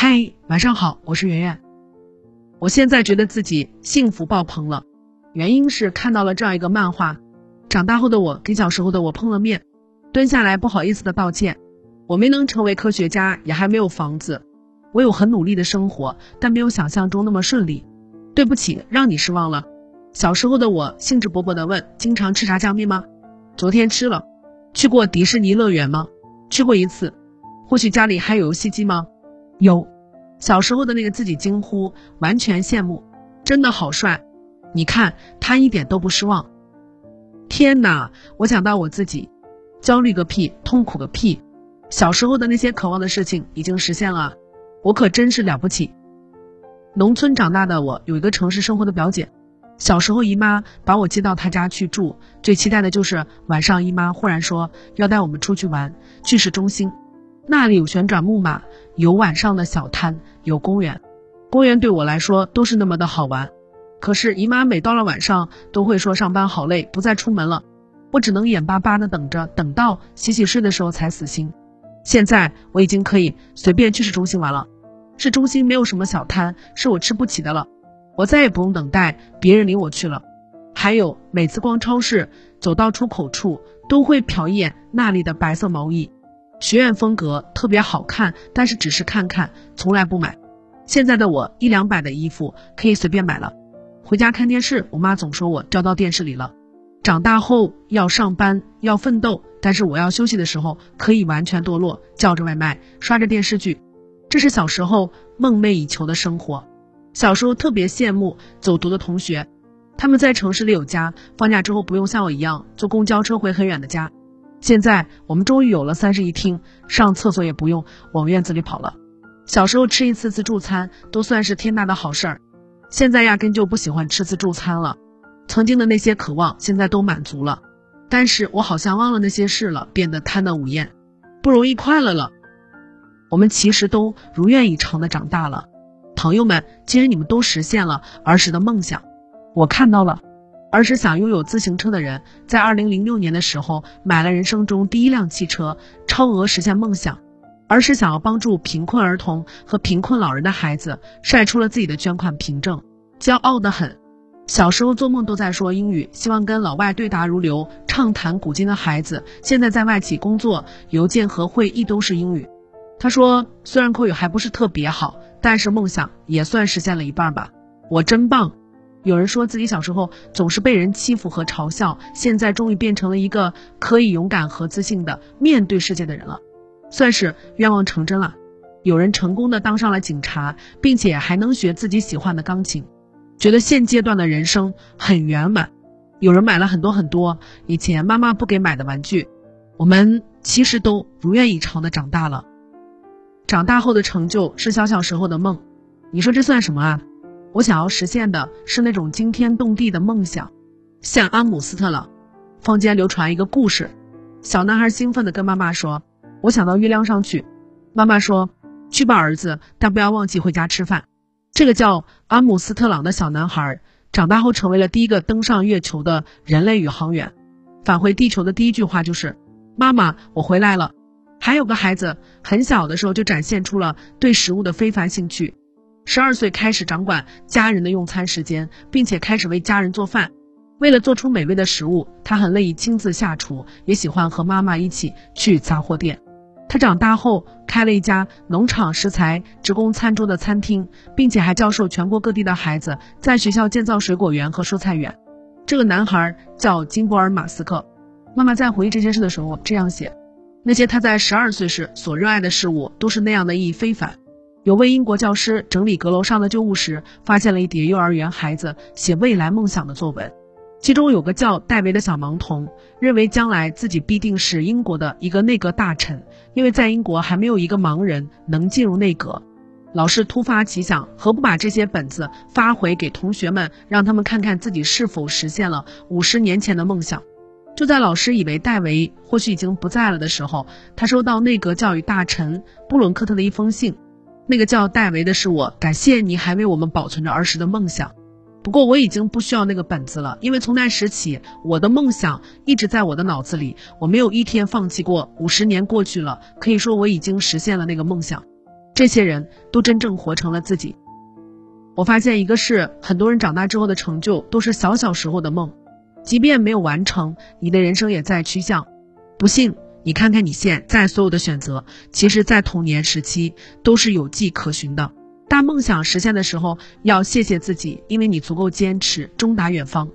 嗨，晚上好，我是圆圆。我现在觉得自己幸福爆棚了，原因是看到了这样一个漫画。长大后的我跟小时候的我碰了面，蹲下来不好意思的道歉。我没能成为科学家，也还没有房子，我有很努力的生活，但没有想象中那么顺利。对不起，让你失望了。小时候的我兴致勃勃的问：经常吃炸酱面吗？昨天吃了。去过迪士尼乐园吗？去过一次。或许家里还有游戏机吗？有。小时候的那个自己惊呼，完全羡慕，真的好帅。你看他一点都不失望。天哪！我想到我自己，焦虑个屁，痛苦个屁。小时候的那些渴望的事情已经实现了，我可真是了不起。农村长大的我，有一个城市生活的表姐。小时候姨妈把我接到她家去住，最期待的就是晚上姨妈忽然说要带我们出去玩，去市中心，那里有旋转木马，有晚上的小摊，有公园。公园对我来说都是那么的好玩。可是姨妈每到了晚上都会说上班好累，不再出门了。我只能眼巴巴的等着，等到洗洗睡的时候才死心。现在我已经可以随便去市中心玩了。市中心没有什么小摊是我吃不起的了，我再也不用等待别人领我去了。还有每次逛超市，走到出口处都会瞟一眼那里的白色毛衣，学院风格特别好看，但是只是看看，从来不买。现在的我一两百的衣服可以随便买了。回家看电视，我妈总说我掉到电视里了。长大后要上班要奋斗，但是我要休息的时候可以完全堕落，叫着外卖，刷着电视剧，这是小时候梦寐以求的生活。小时候特别羡慕走读的同学，他们在城市里有家，放假之后不用像我一样坐公交车回很远的家。现在我们终于有了三室一厅，上厕所也不用往院子里跑了。小时候吃一次自助餐都算是天大的好事儿。现在压根就不喜欢吃自助餐了，曾经的那些渴望现在都满足了，但是我好像忘了那些事了，变得贪得无厌，不容易快乐了。我们其实都如愿以偿的长大了，朋友们，既然你们都实现了儿时的梦想，我看到了，儿时想拥有自行车的人，在二零零六年的时候买了人生中第一辆汽车，超额实现梦想。而是想要帮助贫困儿童和贫困老人的孩子，晒出了自己的捐款凭证，骄傲的很。小时候做梦都在说英语，希望跟老外对答如流，畅谈古今的孩子，现在在外企工作，邮件和会议都是英语。他说，虽然口语还不是特别好，但是梦想也算实现了一半吧。我真棒。有人说自己小时候总是被人欺负和嘲笑，现在终于变成了一个可以勇敢和自信的面对世界的人了。算是愿望成真了，有人成功的当上了警察，并且还能学自己喜欢的钢琴，觉得现阶段的人生很圆满。有人买了很多很多以前妈妈不给买的玩具，我们其实都如愿以偿的长大了。长大后的成就是小小时候的梦，你说这算什么啊？我想要实现的是那种惊天动地的梦想，像阿姆斯特朗。坊间流传一个故事，小男孩兴奋的跟妈妈说。我想到月亮上去，妈妈说：“去吧，儿子，但不要忘记回家吃饭。”这个叫阿姆斯特朗的小男孩长大后成为了第一个登上月球的人类宇航员。返回地球的第一句话就是：“妈妈，我回来了。”还有个孩子很小的时候就展现出了对食物的非凡兴趣，十二岁开始掌管家人的用餐时间，并且开始为家人做饭。为了做出美味的食物，他很乐意亲自下厨，也喜欢和妈妈一起去杂货店。他长大后开了一家农场食材只供餐桌的餐厅，并且还教授全国各地的孩子在学校建造水果园和蔬菜园。这个男孩叫金波尔·马斯克。妈妈在回忆这件事的时候这样写：那些他在十二岁时所热爱的事物，都是那样的意义非凡。有位英国教师整理阁楼上的旧物时，发现了一叠幼儿园孩子写未来梦想的作文。其中有个叫戴维的小盲童，认为将来自己必定是英国的一个内阁大臣，因为在英国还没有一个盲人能进入内阁。老师突发奇想，何不把这些本子发回给同学们，让他们看看自己是否实现了五十年前的梦想？就在老师以为戴维或许已经不在了的时候，他收到内阁教育大臣布伦克特的一封信。那个叫戴维的是我，感谢你还为我们保存着儿时的梦想。不过我已经不需要那个本子了，因为从那时起，我的梦想一直在我的脑子里，我没有一天放弃过。五十年过去了，可以说我已经实现了那个梦想。这些人都真正活成了自己。我发现一个是，很多人长大之后的成就都是小小时候的梦，即便没有完成，你的人生也在趋向。不信，你看看你现在所有的选择，其实在童年时期都是有迹可循的。当梦想实现的时候，要谢谢自己，因为你足够坚持，终达远方。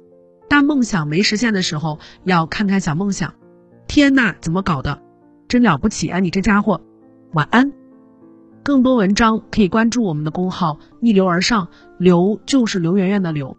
当梦想没实现的时候，要看看小梦想。天呐，怎么搞的？真了不起啊，你这家伙！晚安。更多文章可以关注我们的公号“逆流而上”，刘就是刘媛媛的刘。